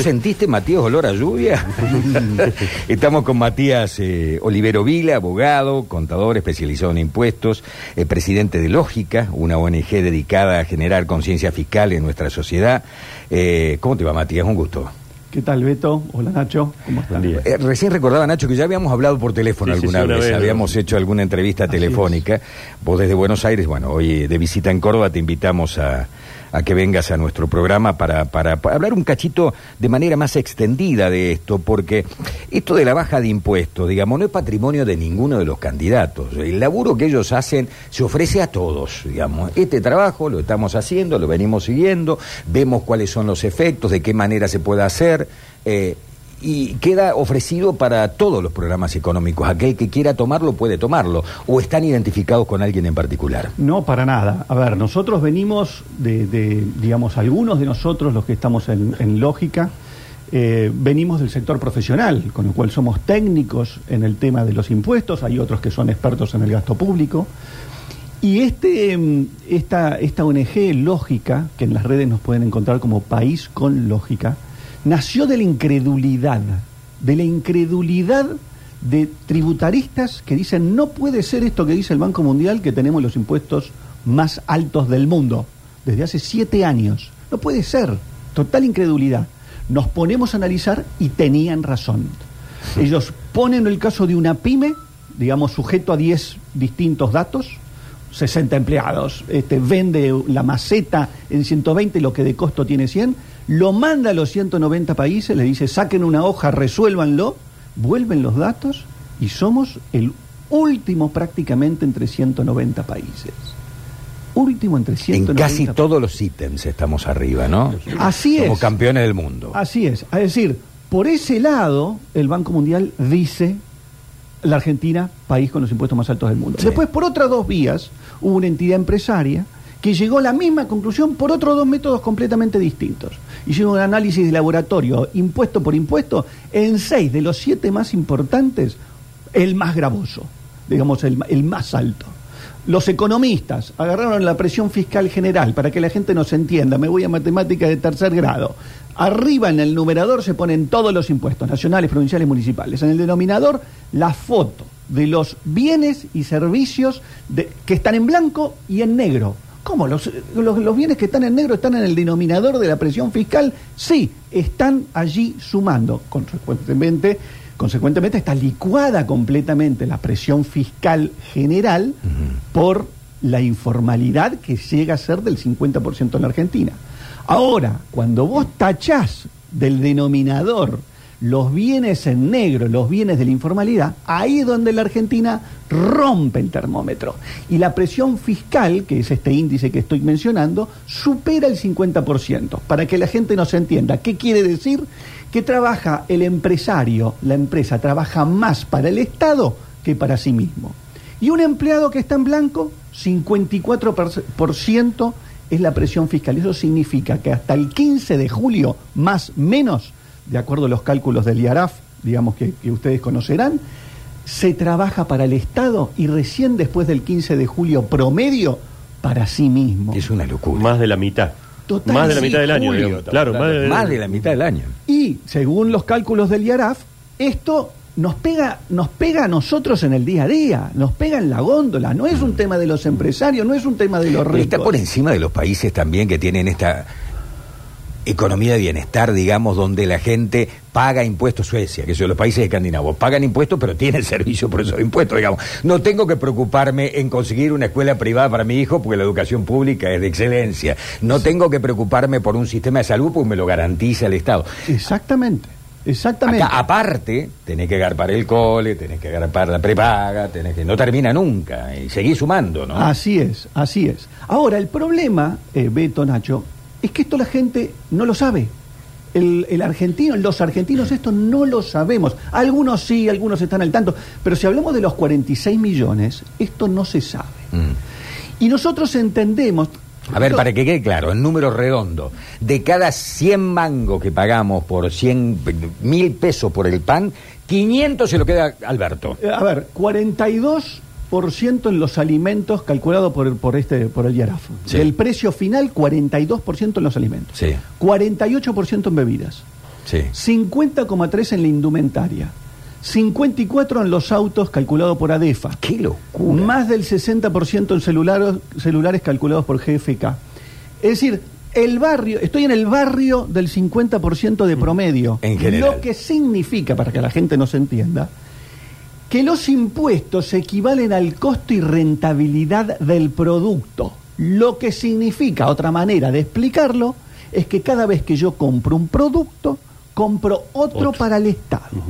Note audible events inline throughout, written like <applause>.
¿Vos sentiste, Matías, olor a lluvia? <laughs> Estamos con Matías eh, Olivero Vila, abogado, contador especializado en impuestos, eh, presidente de Lógica, una ONG dedicada a generar conciencia fiscal en nuestra sociedad. Eh, ¿Cómo te va, Matías? Un gusto. ¿Qué tal, Beto? Hola, Nacho. ¿Cómo están? Eh, recién recordaba, Nacho, que ya habíamos hablado por teléfono Sí, alguna sí, vez, vez, habíamos hecho alguna entrevista Así telefónica. Vos desde Buenos Aires, bueno, hoy de visita en Córdoba te invitamos a, a que vengas a nuestro programa para, para, hablar un cachito de manera más extendida de esto, porque esto de la baja de impuestos, digamos, no es patrimonio de ninguno de los candidatos. El laburo que ellos hacen se ofrece a todos, digamos. Este trabajo lo estamos haciendo, lo venimos siguiendo, vemos cuáles son los efectos, de qué manera se puede hacer. eh, y queda ofrecido para todos los programas económicos. Aquel que quiera tomarlo puede tomarlo. ¿O están identificados con alguien en particular? No, para nada. A ver, nosotros venimos de, de, digamos, algunos de nosotros, los que estamos en, Lógica, eh, venimos del sector profesional, con lo cual somos técnicos en el tema de los impuestos, hay otros que son expertos en el gasto público. Y este, mm, esta, esta ONG Lógica, que en las redes nos pueden encontrar como País con Lógica, nació de la incredulidad, de la incredulidad de tributaristas que dicen no puede ser esto que dice el Banco Mundial, que tenemos los impuestos más altos del mundo, desde hace siete años. No puede ser, total incredulidad. Nos ponemos a analizar y tenían razón. Ellos ponen el caso de una pyme, digamos, sujeto a 10 distintos datos, 60 empleados, este, vende la maceta en 120, lo que de costo tiene 100, lo manda a los 190 países, le dice, saquen una hoja, resuélvanlo, vuelven los datos y somos el último prácticamente entre 190 países. Último entre En 190 casi todos los ítems estamos arriba, ¿no? Así Como es. campeones del mundo. Así es. Es decir, por ese lado, el Banco Mundial dice la Argentina, país con los impuestos más altos del mundo. Sí. Después, por otras dos vías, hubo una entidad empresaria que llegó a la misma conclusión por otros dos métodos completamente distintos. Hicieron un análisis de laboratorio, impuesto por impuesto, en seis de los siete más importantes, el más gravoso, digamos, el, más alto. Los economistas agarraron la presión fiscal general para que la gente nos entienda. Me voy a matemáticas de tercer grado. Arriba en el numerador se ponen todos los impuestos, nacionales, provinciales, municipales. En el denominador, la foto de los bienes y servicios que están en blanco y en negro. ¿Cómo? Los, los- los bienes que están en negro están en el denominador de la presión fiscal? Sí, están allí sumando. Consecuentemente, consecuentemente está licuada completamente la presión fiscal general por la informalidad que llega a ser del 50% en la Argentina. Ahora, cuando vos tachás del denominador los bienes en negro, los bienes de la informalidad, ahí es donde la Argentina rompe el termómetro. Y la presión fiscal, que es este índice que estoy mencionando, supera el 50%. Para que la gente nos entienda, ¿qué quiere decir? Que trabaja el empresario, la empresa trabaja más para el Estado que para sí mismo. Y un empleado que está en blanco, 54% es la presión fiscal. Eso significa que hasta el 15 de julio, más menos, de acuerdo a los cálculos del IARAF, digamos que, que ustedes conocerán, se trabaja para el Estado y recién después del 15 de julio promedio para sí mismo. Es una locura. Más de la mitad. Total, más de la sí, mitad del año, Julio, digamos. estamos Claro, más de, más de la mitad del año. Y según los cálculos del IARAF, esto nos pega, nos pega a nosotros en el día a día, nos pega en la góndola. No es un tema de los empresarios, no es un tema de los ricos. está por encima de los países también que tienen esta economía de bienestar, digamos, donde la gente paga impuestos, Suecia, que son los países escandinavos, pagan impuestos, pero tienen <laughs> servicio por esos impuestos, digamos. No tengo que preocuparme en conseguir una escuela privada para mi hijo porque la educación pública es de excelencia. No tengo que preocuparme por un sistema de salud porque me lo garantiza el Estado. Exactamente, exactamente. Acá, aparte, tenés que agarpar el cole, tenés que agarpar la prepaga, tenés que... No termina nunca, y seguís sumando, ¿no? Así es, así es. Ahora, el problema, eh, Beto, Nacho, es que esto la gente no lo sabe. El, el argentino, los argentinos esto no lo sabemos. Algunos sí, algunos están al tanto. Pero si hablamos de los 46 millones, esto no se sabe. Mm. Y nosotros entendemos... A ver, para que quede claro, en número redondo, de cada 100 mangos que pagamos por 100 mil pesos por el pan, 500 se lo queda Alberto. Eh, A ver, 42% en los alimentos calculado por, por este por el IARAF. Sí. Del precio final, 42% en los alimentos. Sí. 48% en bebidas. Sí. 50,3 en la indumentaria, 54 en los autos calculado por ADEFA, ¡Qué locura! más del 60% en celulares, celulares calculados por GFK. Es decir, el barrio, estoy en el barrio del 50% de promedio. En general. Lo que significa, para que la gente nos entienda, que los impuestos equivalen al costo y rentabilidad del producto. Lo que significa, otra manera de explicarlo, es que cada vez que yo compro un producto, compro otro, Otro. para el Estado.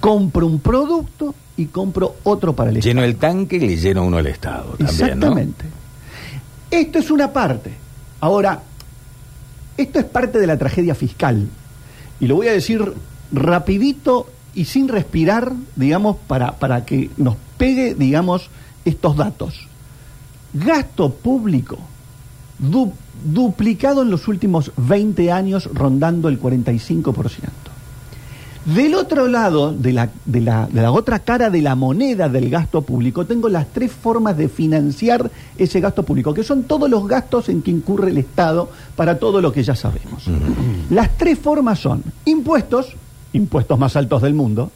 Compro un producto y compro otro para el Estado. Lleno el tanque y le lleno uno al Estado también, ¿no? Exactamente. Esto es una parte. Ahora, esto es parte de la tragedia fiscal. Y lo voy a decir rapidito y sin respirar, digamos, para, para que nos pegue, digamos, estos datos. Gasto público du- duplicado en los últimos 20 años, rondando el 45%. Del otro lado, de la, de, la, de la otra cara de la moneda del gasto público, tengo las tres formas de financiar ese gasto público, que son todos los gastos en que incurre el Estado para todo lo que ya sabemos. Las tres formas son impuestos, impuestos más altos del mundo,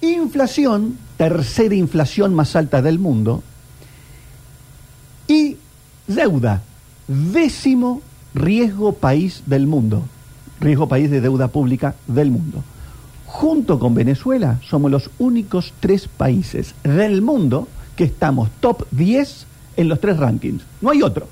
inflación, tercera inflación más alta del mundo, y deuda, décimo riesgo país del mundo, riesgo país de deuda pública del mundo. Junto con Venezuela somos los únicos tres países del mundo que estamos top 10 en los tres rankings. No hay otro.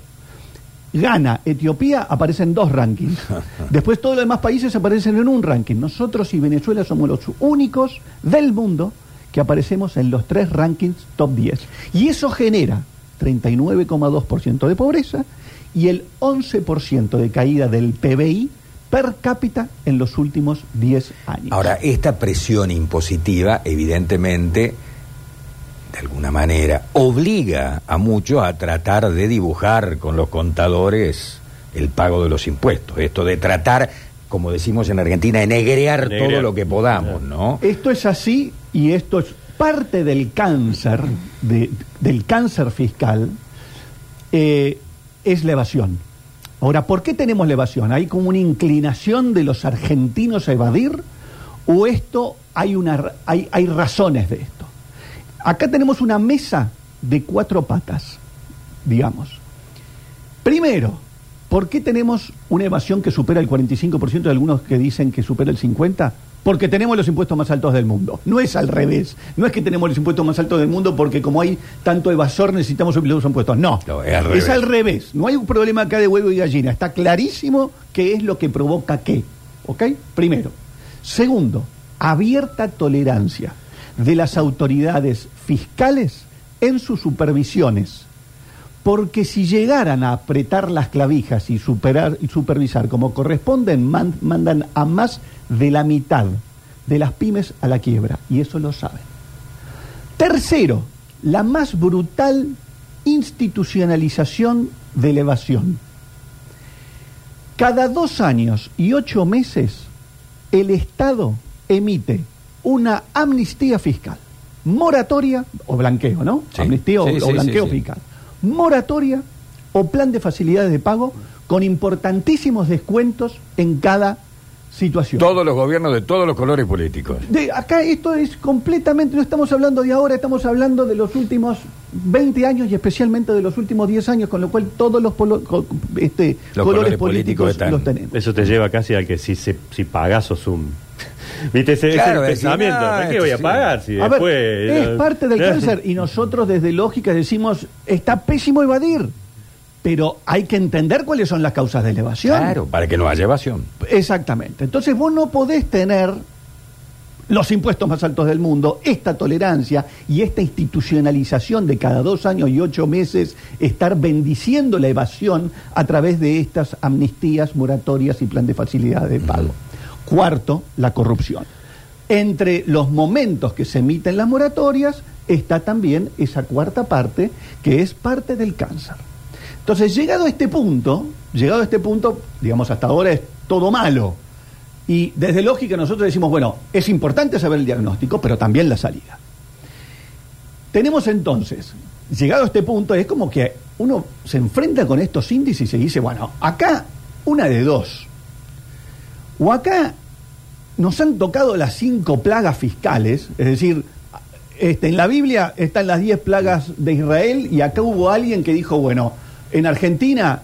Ghana, Etiopía aparecen dos rankings. <laughs> Después todos los demás países aparecen en un ranking. Nosotros y Venezuela somos los únicos del mundo que aparecemos en los tres rankings top 10. Y eso genera 39,2% de pobreza y el 11% de caída del PBI per cápita en los últimos 10 años. Ahora, esta presión impositiva, evidentemente, de alguna manera, obliga a muchos a tratar de dibujar con los contadores el pago de los impuestos. Esto de tratar, como decimos en Argentina, de negrear, Negrear. todo lo que podamos, ¿no? Esto es así y esto es parte del cáncer, de- del cáncer fiscal, eh, es la evasión. Ahora, ¿por qué tenemos la evasión? ¿Hay como una inclinación de los argentinos a evadir? ¿O esto hay, una, hay, hay razones de esto? Acá tenemos una mesa de cuatro patas, digamos. Primero, ¿por qué tenemos una evasión que supera el 45% de algunos que dicen que supera el 50%? Porque tenemos los impuestos más altos del mundo. No es al revés. No es que tenemos los impuestos más altos del mundo porque como hay tanto evasor necesitamos subir los impuestos. No, No, es al revés. No hay un problema acá de huevo y gallina. Está clarísimo qué es lo que provoca qué. ¿Ok? Primero. Segundo, abierta tolerancia de las autoridades fiscales en sus supervisiones. Porque si llegaran a apretar las clavijas y, superar, y supervisar como corresponden, man- mandan a más de la mitad de las pymes a la quiebra. Y eso lo saben. Tercero, la más brutal institucionalización de la evasión. Cada dos años y ocho meses, el Estado emite una amnistía fiscal, moratoria o blanqueo, ¿no? Sí. Amnistía o- Sí, o, sí, blanqueo sí, sí. fiscal. Moratoria o plan de facilidades de pago con importantísimos descuentos en cada situación. Todos los gobiernos de todos los colores políticos. De acá esto es completamente, no estamos hablando de ahora, estamos hablando de los últimos 20 años y especialmente de los últimos 10 años, con lo cual todos los polo- este, Los colores, colores políticos políticos están- los tenemos. Eso te lleva casi a que si, se, si pagas sos un... ¿Viste ese, Claro, es el pensamiento? ¿Para qué voy a sí. pagar si A después... ver, es parte del cáncer y nosotros desde lógica decimos, está pésimo evadir, pero hay que entender cuáles son las causas de la evasión. Claro, para que no haya evasión. Exactamente. Entonces vos no podés tener los impuestos más altos del mundo, esta tolerancia y esta institucionalización de cada dos años y ocho meses estar bendiciendo la evasión a través de estas amnistías, moratorias y plan de facilidades de pago. Cuarto, la corrupción. Entre los momentos que se emiten las moratorias está también esa cuarta parte que es parte del cáncer. Entonces, llegado a este punto, llegado a este punto, digamos, hasta ahora es todo malo. Y desde lógica nosotros decimos, bueno, es importante saber el diagnóstico, pero también la salida. Tenemos entonces, llegado a este punto, es como que uno se enfrenta con estos índices y dice, bueno, acá una de dos. O acá nos han tocado las cinco plagas fiscales, es decir, este, en la Biblia están las diez plagas de Israel y acá hubo alguien que dijo, bueno, en Argentina,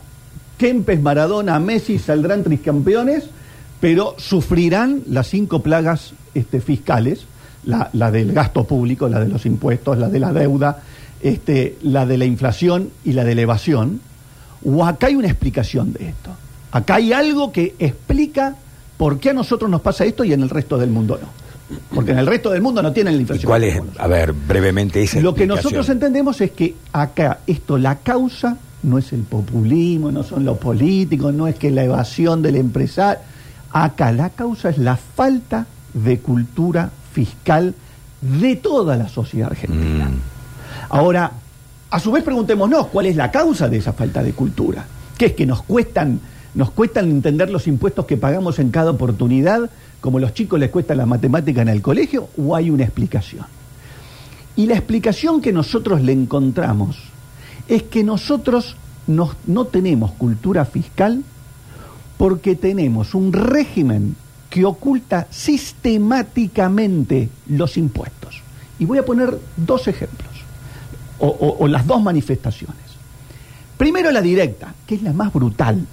Kempes, Maradona, Messi saldrán tricampeones, pero sufrirán las cinco plagas este, fiscales, la, del gasto público, la de los impuestos, la de la deuda, este, la de la inflación y la de la. O acá hay una explicación de esto. Acá hay algo que explica por qué a nosotros nos pasa esto y en el resto del mundo no. Porque en el resto del mundo no tienen la ¿Y inflación. cuál es, a ver, brevemente esa Lo que nosotros entendemos es que acá esto, la causa no es el populismo, no son los políticos, no es que la evasión del empresario. Acá la causa es la falta de cultura fiscal de toda la sociedad argentina. Mm. Ahora, a su vez preguntémonos cuál es la causa de esa falta de cultura. ¿Qué es que nos cuestan, nos cuestan entender los impuestos que pagamos en cada oportunidad, como los chicos les cuesta la matemática en el colegio, o hay una explicación? Y la explicación que nosotros le encontramos es que nosotros nos- no tenemos cultura fiscal porque tenemos un régimen que oculta sistemáticamente los impuestos. Y voy a poner dos ejemplos, o las dos manifestaciones. Primero la directa, que es la más brutal.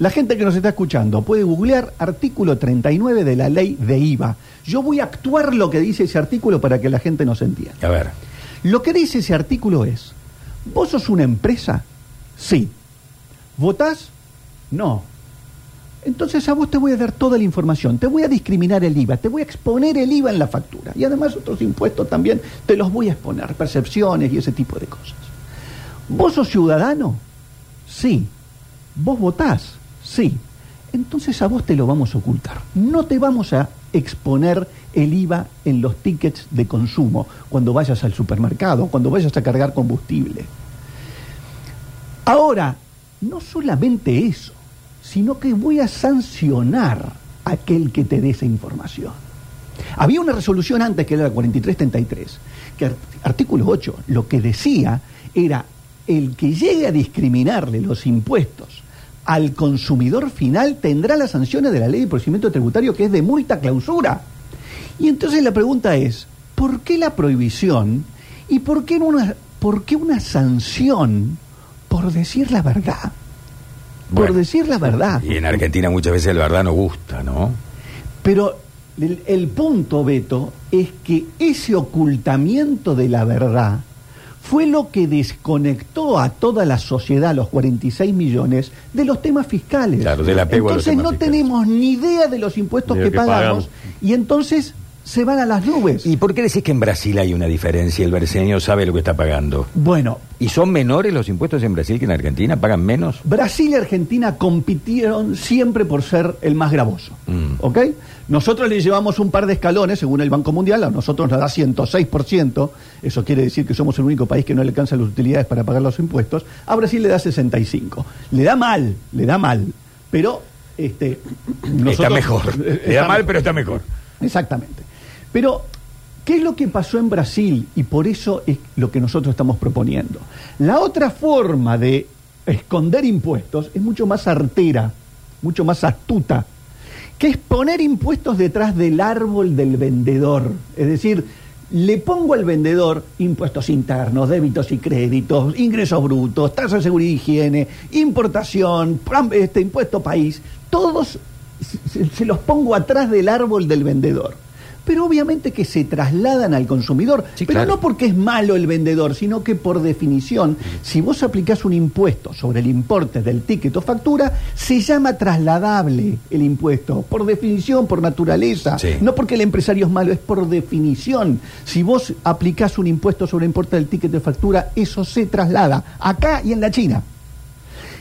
La gente que nos está escuchando puede googlear artículo 39 de la ley de IVA. Yo voy a actuar lo que dice ese artículo para que la gente nos entienda. A ver, Lo que dice ese artículo es, ¿vos sos una empresa? Sí. ¿Votás? No. Entonces a vos te voy a dar toda la información, te voy a discriminar el IVA, te voy a exponer el IVA en la factura y además otros impuestos también te los voy a exponer, percepciones y ese tipo de cosas. ¿Vos sos ciudadano? Sí. ¿Vos votás? Sí. Entonces a vos te lo vamos a ocultar. No te vamos a exponer el IVA en los tickets de consumo cuando vayas al supermercado, cuando vayas a cargar combustible. Ahora, no solamente eso, sino que voy a sancionar a aquel que te dé esa información. Había una resolución antes que era la 4333, que art- artículo 8 lo que decía era el que llegue a discriminarle los impuestos al consumidor final tendrá las sanciones de la ley de procedimiento tributario que es de multa clausura. Y entonces la pregunta es, ¿por qué la prohibición y por qué una, por qué una sanción por decir la verdad? Por Bueno. decir la verdad. y en Argentina muchas veces la verdad no gusta, ¿no? Pero el, el punto, Beto, es que ese ocultamiento de la verdad fue lo que desconectó a toda la sociedad, los 46 millones, de los temas fiscales. Claro, del apego a los entonces temas no fiscales. tenemos ni idea de los impuestos que, lo que pagamos, pagamos. y entonces se van a las nubes. ¿Y por qué decís que en Brasil hay una diferencia? El brasileño sabe lo que está pagando. bueno, ¿Y son menores los impuestos en Brasil que en Argentina? ¿Pagan menos? Brasil y Argentina compitieron siempre por ser el más gravoso. Mm. ¿Ok? Nosotros le llevamos un par de escalones, según el Banco Mundial, a nosotros nos da 106%, eso quiere decir que somos el único país que no le alcanza las utilidades para pagar los impuestos, a Brasil le da 65%. Le da mal, le da mal, pero este, está mejor. eh, <laughs> Le da está mal, mejor. pero está mejor. Exactamente. Pero, ¿qué es lo que pasó en Brasil? Y por eso es lo que nosotros estamos proponiendo. La otra forma de esconder impuestos es mucho más artera, mucho más astuta, que es poner impuestos detrás del árbol del vendedor. Es decir, le pongo al vendedor impuestos internos, débitos y créditos, ingresos brutos, tasa de seguridad y higiene, importación, este, impuesto país, todos se, se los pongo atrás del árbol del vendedor. Pero obviamente que se trasladan al consumidor, Sí, pero claro. no porque es malo el vendedor, sino que por definición, si vos aplicás un impuesto sobre el importe del ticket o factura, se llama trasladable el impuesto, por definición, por naturaleza, Sí. no porque el empresario es malo, es por definición. Si vos aplicás un impuesto sobre el importe del ticket de factura, eso se traslada acá y en la China.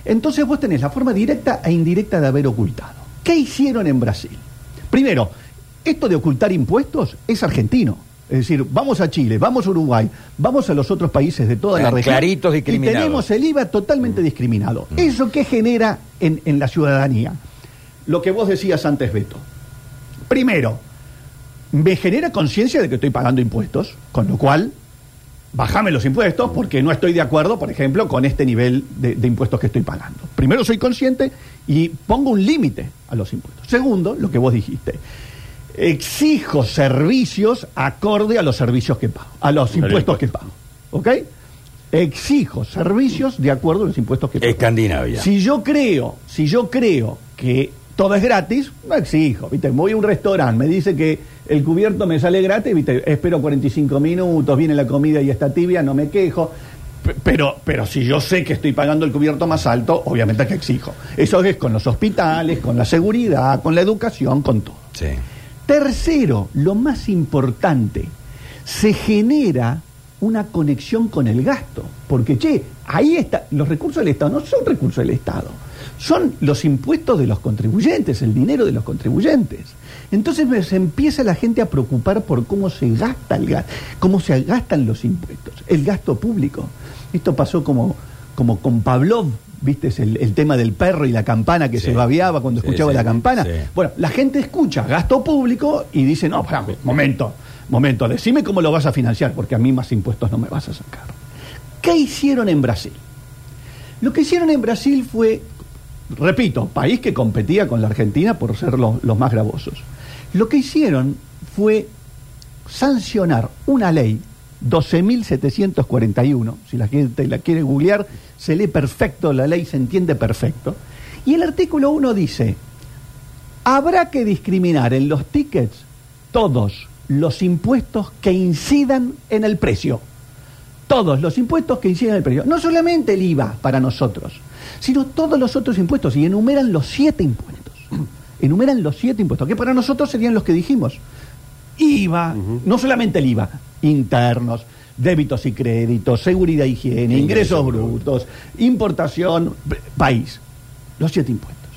Entonces vos tenés la forma directa e indirecta de haber ocultado. ¿Qué hicieron en Brasil? Primero, esto de ocultar impuestos es argentino. Es decir, vamos a Chile, vamos a Uruguay, vamos a los otros países de toda la región. claritos y discriminados. Mm. tenemos el IVA totalmente discriminado. ¿Eso qué genera en, en la ciudadanía? Lo que vos decías antes, Beto. Primero, me genera conciencia de que estoy pagando impuestos, con lo cual, bájame los impuestos porque no estoy de acuerdo, por ejemplo, con este nivel de, de impuestos que estoy pagando. Primero soy consciente Y pongo un límite a los impuestos. Segundo, lo que vos dijiste. Exijo servicios acorde a los servicios que pago, a los impuestos que pago. ¿Ok? Exijo servicios de acuerdo a los impuestos que pago. Escandinavia. Si yo creo, si yo creo que todo es gratis, no exijo, ¿viste? Voy a un restaurante, me dice que el cubierto me sale gratis, ¿viste? Espero 45 minutos, viene la comida y está tibia, no me quejo. P- Pero, pero si yo sé que estoy pagando el cubierto más alto, obviamente que exijo. Eso es con los hospitales, con la seguridad, con la educación, con todo. Sí. Tercero, lo más importante, se genera una conexión con el gasto. Porque, che, ahí está, los recursos del Estado no son recursos del Estado, son los impuestos de los contribuyentes, el dinero de los contribuyentes. Entonces se empieza la gente a preocupar por cómo se gasta el gasto, cómo se gastan los impuestos, el gasto público. Esto pasó como, como con Pavlov, viste, Es el, el tema del perro y la campana que Sí. se babeaba cuando Sí, escuchaba sí, la campana. Bueno, la gente escucha gasto público y dice, no, pará, momento, momento, decime cómo lo vas a financiar, porque a mí más impuestos no me vas a sacar. ¿Qué hicieron en Brasil? Lo que hicieron en Brasil fue, repito, país que competía con la Argentina por ser los, los más gravosos. Lo que hicieron fue sancionar una ley 12.741, si la gente la quiere googlear, se lee perfecto, la ley se entiende perfecto. Y el artículo 1 dice, habrá que discriminar en los tickets todos los impuestos que incidan en el precio. Todos los impuestos que incidan en el precio. No solamente el IVA para nosotros, sino todos los otros impuestos. Y enumeran los siete impuestos. <clears throat> Enumeran los siete impuestos, que para nosotros serían los que dijimos. IVA, no solamente el IVA, internos, débitos y créditos, seguridad e higiene, ingresos brutos, importación, país. Los siete impuestos.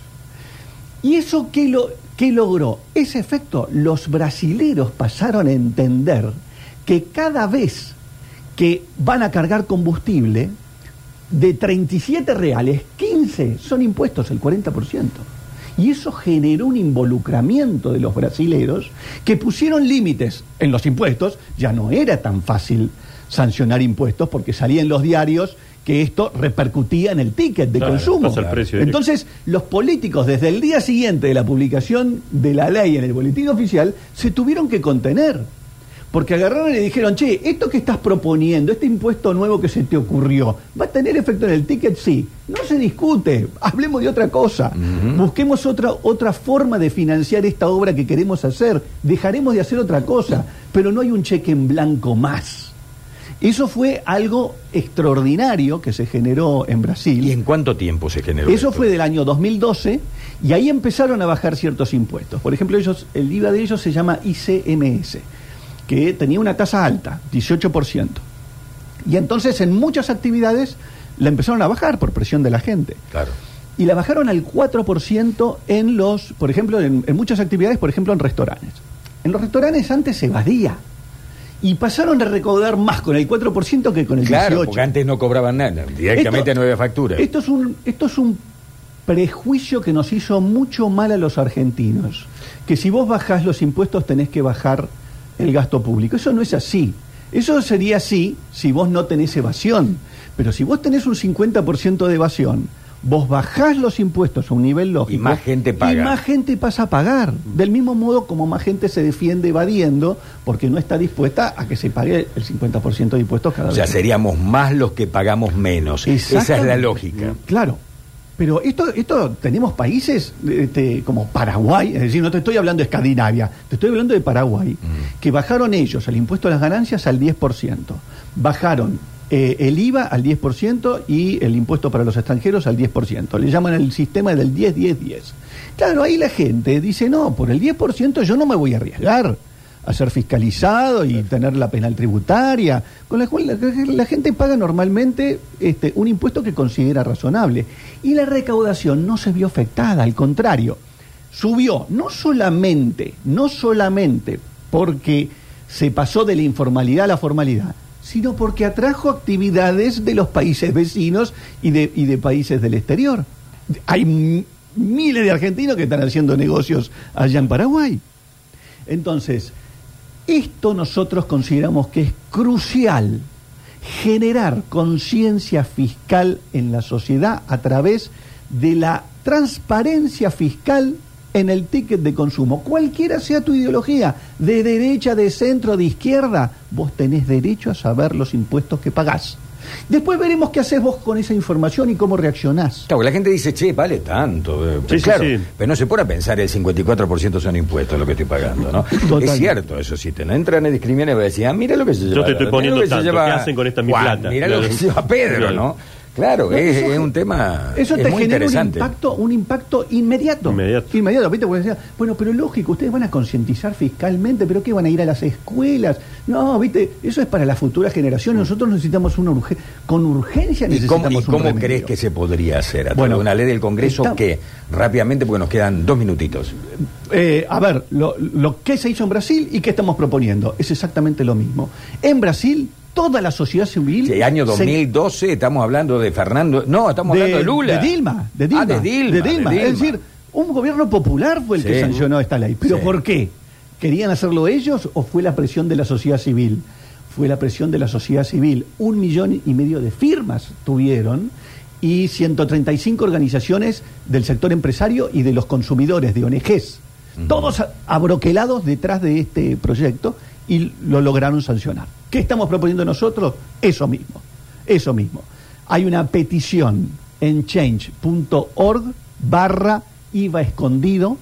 ¿Y eso qué, lo, qué logró? Ese efecto, los brasileros pasaron a entender que cada vez que van a cargar combustible, de 37 reales, 15 son impuestos, el 40%. Y eso generó un involucramiento de los brasileros que pusieron límites en los impuestos. Ya no era tan fácil sancionar impuestos porque salía en los diarios que esto repercutía en el ticket de Claro, consumo. Entonces, los políticos, desde el día siguiente de la publicación de la ley en el boletín oficial, se tuvieron que contener. Porque agarraron y le dijeron, che, esto que estás proponiendo, este impuesto nuevo que se te ocurrió, ¿va a tener efecto en el ticket? Sí. No se discute, hablemos de otra cosa. Busquemos otra, otra forma de financiar esta obra que queremos hacer. Dejaremos de hacer otra cosa, pero no hay un cheque en blanco más. Eso fue algo extraordinario que se generó en Brasil. ¿Y en cuánto tiempo se generó Eso esto? fue del año 2012 y ahí empezaron a bajar ciertos impuestos. Por ejemplo, ellos, el IVA de ellos se llama ICMS, que tenía una tasa alta, 18%. Y entonces en muchas actividades la empezaron a bajar por presión de la gente. Claro. Y la bajaron al 4% en los, por ejemplo, en, en muchas actividades, por ejemplo, en restaurantes. En los restaurantes antes se evadía. Y pasaron a recaudar más con el 4% que con el 18%. Claro, porque antes no cobraban nada. Directamente Esto- no había factura. Esto es un, esto es un prejuicio que nos hizo mucho mal a los argentinos. Que si vos bajás los impuestos tenés que bajar el gasto público. Eso no es así. Eso sería así si vos no tenés evasión. Pero si vos tenés un 50% de evasión, vos bajás los impuestos a un nivel lógico. Y más gente paga. Y más gente pasa a pagar. Del mismo modo como más gente se defiende evadiendo porque no está dispuesta a que se pague el 50% de impuestos cada O sea, vez. seríamos más los que pagamos menos. Esa es la lógica. Claro. Pero esto, esto tenemos países este, como Paraguay, es decir, no te estoy hablando de Escandinavia, te estoy hablando de Paraguay, Mm. que bajaron ellos el impuesto a las ganancias al 10%, bajaron eh, el IVA al 10% y el impuesto para los extranjeros al 10%. Le llaman el sistema del 10-10-10. Claro, ahí la gente dice, no, por el 10% yo no me voy a arriesgar a ser fiscalizado y tener la penal tributaria, con la cual la, la gente paga normalmente este, un impuesto que considera razonable. Y la recaudación no se vio afectada, al contrario, subió no solamente, no solamente porque se pasó de la informalidad a la formalidad, sino porque atrajo actividades de los países vecinos y de, y de países del exterior. Hay miles de argentinos que están haciendo negocios allá en Paraguay. Entonces, esto nosotros consideramos que es crucial generar conciencia fiscal en la sociedad a través de la transparencia fiscal en el ticket de consumo. Cualquiera sea tu ideología, de derecha, de centro, de izquierda, vos tenés derecho a saber los impuestos que pagás. Después veremos qué haces vos con esa información y cómo reaccionás. Claro, la gente dice, che, vale tanto. eh, Sí, sí, claro, sí. pero no se pone a pensar el 54% son impuestos lo que estoy pagando, ¿no? Total. <laughs> Es cierto eso, si te no entran en discriminación y vas a decir, ah, mira lo que se Yo lleva. te estoy poniendo lo que se tanto, lleva ¿qué hacen con esta mi Juan, plata? Mira lo que se lleva Pedro, Claro. ¿no? Claro, No, es, eso- es un tema Eso es te muy genera un impacto, un impacto inmediato. Inmediato. Inmediato. ¿viste? Porque decía, bueno, pero lógico, ustedes van a concientizar fiscalmente, pero ¿qué van a ir a las escuelas? No, viste, eso es para las futuras generaciones. Nosotros necesitamos una urge con urgencia ¿Y necesitamos cómo, y crees que se podría hacer? A Bueno, una ley del Congreso está- que, rápidamente, porque nos quedan dos minutitos. Eh, a ver, lo, lo que se hizo en Brasil y qué estamos proponiendo es exactamente lo mismo. En Brasil, toda la sociedad civil. Sí, año se- 2012, estamos hablando de Fernando. No, estamos hablando de Lula. De Dilma, de Dilma. Ah, de Dilma. de Dilma. Es decir, un gobierno popular fue el que sancionó esta ley. ¿Pero Sí. por qué? ¿Querían hacerlo ellos o fue la presión de la sociedad civil? Fue la presión de la sociedad civil. Un millón y medio de firmas tuvieron y 135 organizaciones del sector empresario y de los consumidores, de ONGs. Todos abroquelados detrás de este proyecto y lo lograron sancionar. ¿Qué estamos proponiendo nosotros? Eso mismo. Eso mismo. Hay una petición en change.org barra IVA escondido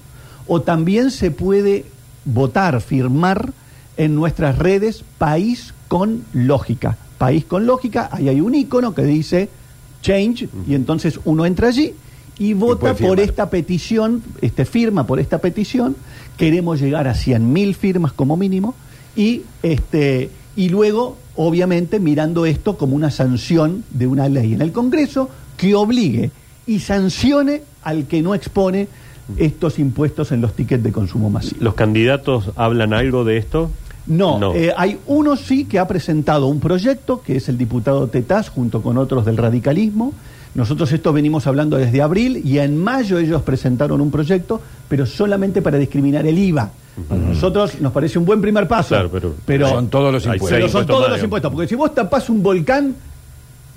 o también se puede votar, firmar en nuestras redes País con Lógica. País con Lógica, ahí hay un icono que dice Change y entonces uno entra allí y vota por esta petición, este firma por esta petición. Queremos llegar a 100.000 firmas como mínimo y este y luego obviamente mirando esto como una sanción de una ley en el Congreso que obligue y sancione al que no expone estos impuestos en los tickets de consumo masivo. ¿Los candidatos hablan algo de esto? No, No. eh, hay uno sí que ha presentado un proyecto, que es el diputado Tetaz, junto con otros del radicalismo. Nosotros esto venimos hablando desde abril y en mayo ellos presentaron un proyecto, pero solamente para discriminar el IVA. Para nosotros nos parece un buen primer paso. Claro, pero- Son todos los impuestos. pero son todos los impuestos, porque si vos tapás un volcán,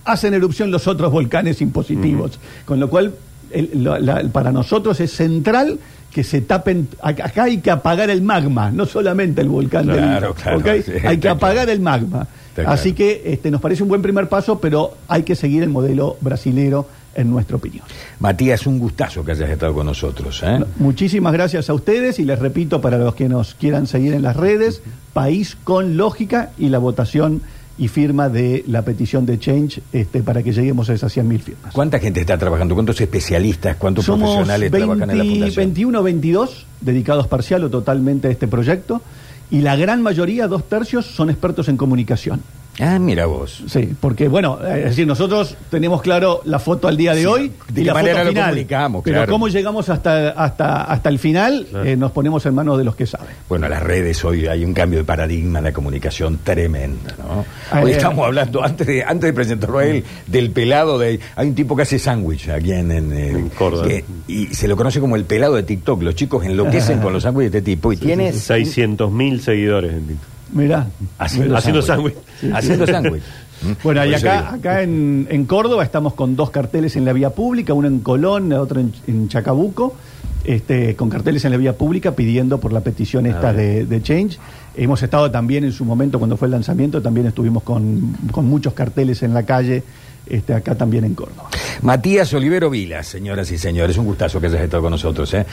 hacen erupción los otros volcanes impositivos. Con lo cual, el- lo- la- para nosotros es central que se tapen. ac- Acá hay que apagar el magma, no solamente el volcán Claro, del. claro, hay que apagar claro. el magma. Está Así claro. que este, nos parece un buen primer paso, pero hay que seguir el modelo brasilero, en nuestra opinión. Matías, un gustazo que hayas estado con nosotros. ¿eh? Muchísimas gracias a ustedes y les repito para los que nos quieran seguir en las redes, País con Lógica y la votación y firma de la petición de Change este, para que lleguemos a esas 100.000 firmas. ¿Cuánta gente está trabajando? ¿Cuántos especialistas? ¿Cuántos Somos profesionales trabajan en la 20, fundación? 21 22 dedicados parcial o totalmente a este proyecto y la gran mayoría, dos tercios, son expertos en comunicación. Ah, mira vos. Sí, porque bueno, eh, es decir, nosotros tenemos claro la foto al día de Sí, hoy de y la manera foto lo final. comunicamos, pero claro. cómo llegamos hasta hasta hasta el final, Claro. eh, nos ponemos en manos de los que saben. Bueno, las redes hoy hay un cambio de paradigma en la comunicación tremenda, ¿no? Ah, Hoy eh. estamos hablando, antes de, antes de presentarlo a él, del pelado de... Hay un tipo que hace sándwich aquí en, en, En Córdoba. que- y se lo conoce como el pelado de TikTok. Los chicos enloquecen <laughs> con los sándwiches de este tipo y tiene... 600 mil seguidores. en TikTok. Mirá. Haciendo Haciendo sándwich. Haciendo sándwich. ¿Mm? Bueno, Por y acá, acá en, en Córdoba estamos con dos carteles en la vía pública, uno en Colón, otro en, en Chacabuco, este, con carteles en la vía pública pidiendo por la petición esta de, de Change. Hemos estado también en su momento, cuando fue el lanzamiento, también estuvimos con, con muchos carteles en la calle, este, acá también en Córdoba. Matías Olivero Vilas, señoras y señores, un gustazo que hayas estado con nosotros. ¿eh?